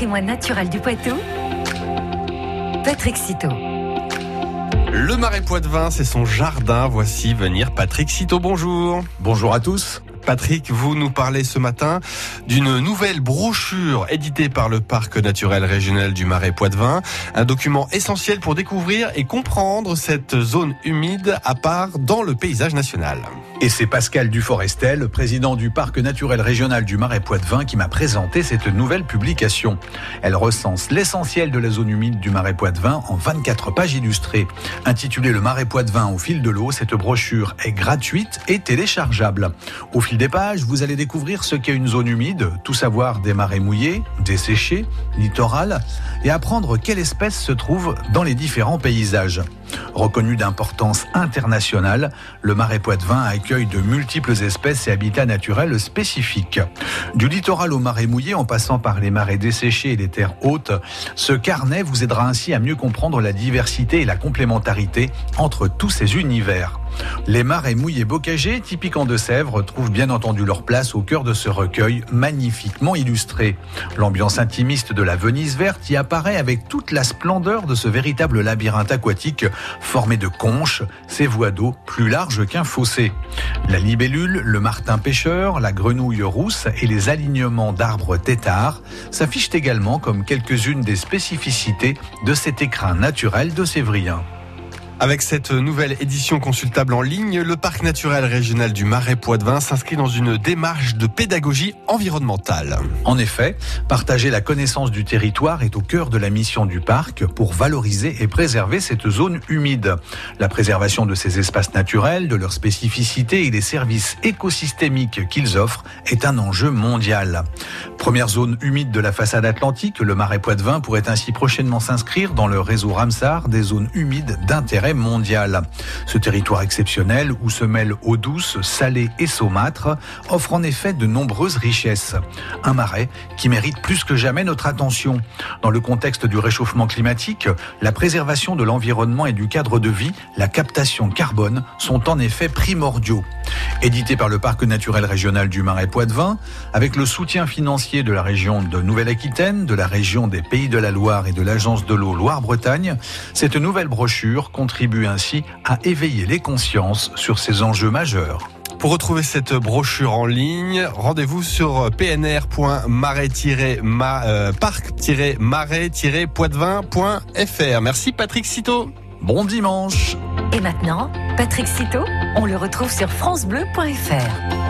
patrimoine naturel du Poitou, Patrick Citeau. Le Marais Poitevin, c'est son jardin. Voici venir Patrick Citeau. Bonjour. Bonjour à tous. Patrick, vous nous parlez ce matin d'une nouvelle brochure éditée par le Parc naturel régional du Marais Poitevin. Un document essentiel pour découvrir et comprendre cette zone humide à part dans le paysage national. Et c'est Pascal Duforestel, président du Parc naturel régional du Marais Poitevin, qui m'a présenté cette nouvelle publication. Elle recense l'essentiel de la zone humide du Marais Poitevin en 24 pages illustrées. Intitulée Le Marais Poitevin au fil de l'eau, cette brochure est gratuite et téléchargeable. Au fil des pages, vous allez découvrir ce qu'est une zone humide, tout savoir des marais mouillés, desséchés, littorales, et apprendre quelle espèce se trouve dans les différents paysages. Reconnu d'importance internationale, le marais poitevin accueille de multiples espèces et habitats naturels spécifiques. Du littoral au marais mouillé en passant par les marais desséchés et les terres hautes, ce carnet vous aidera ainsi à mieux comprendre la diversité et la complémentarité entre tous ces univers. Les marais mouillés bocagés, typiques en Deux-Sèvres, trouvent bien entendu leur place au cœur de ce recueil magnifiquement illustré. L'ambiance intimiste de la Venise verte y apparaît avec toute la splendeur de ce véritable labyrinthe aquatique formé de conches, ses voies d'eau plus larges qu'un fossé. La libellule, le martin pêcheur, la grenouille rousse et les alignements d'arbres têtards s'affichent également comme quelques-unes des spécificités de cet écrin naturel de Sévrien. Avec cette nouvelle édition consultable en ligne, le parc naturel régional du Marais Poitevin s'inscrit dans une démarche de pédagogie environnementale. En effet, partager la connaissance du territoire est au cœur de la mission du parc pour valoriser et préserver cette zone humide. La préservation de ces espaces naturels, de leurs spécificités et des services écosystémiques qu'ils offrent est un enjeu mondial. Première zone humide de la façade atlantique, le Marais Poitevin pourrait ainsi prochainement s'inscrire dans le réseau Ramsar des zones humides d'intérêt mondial. Ce territoire exceptionnel où se mêlent eau douce, salée et saumâtre offre en effet de nombreuses richesses. Un marais qui mérite plus que jamais notre attention. Dans le contexte du réchauffement climatique, la préservation de l'environnement et du cadre de vie, la captation carbone sont en effet primordiaux. Édité par le Parc naturel régional du Marais Poitevin, avec le soutien financier de la région de Nouvelle-Aquitaine, de la région des Pays de la Loire et de l'Agence de l'eau Loire-Bretagne, cette nouvelle brochure contribue ainsi à éveiller les consciences sur ces enjeux majeurs. Pour retrouver cette brochure en ligne, rendez-vous sur pnr.parc-marais-poitevin.fr. Merci Patrick Citeau. Bon dimanche. Et maintenant, Patrick Citeau, on le retrouve sur francebleu.fr.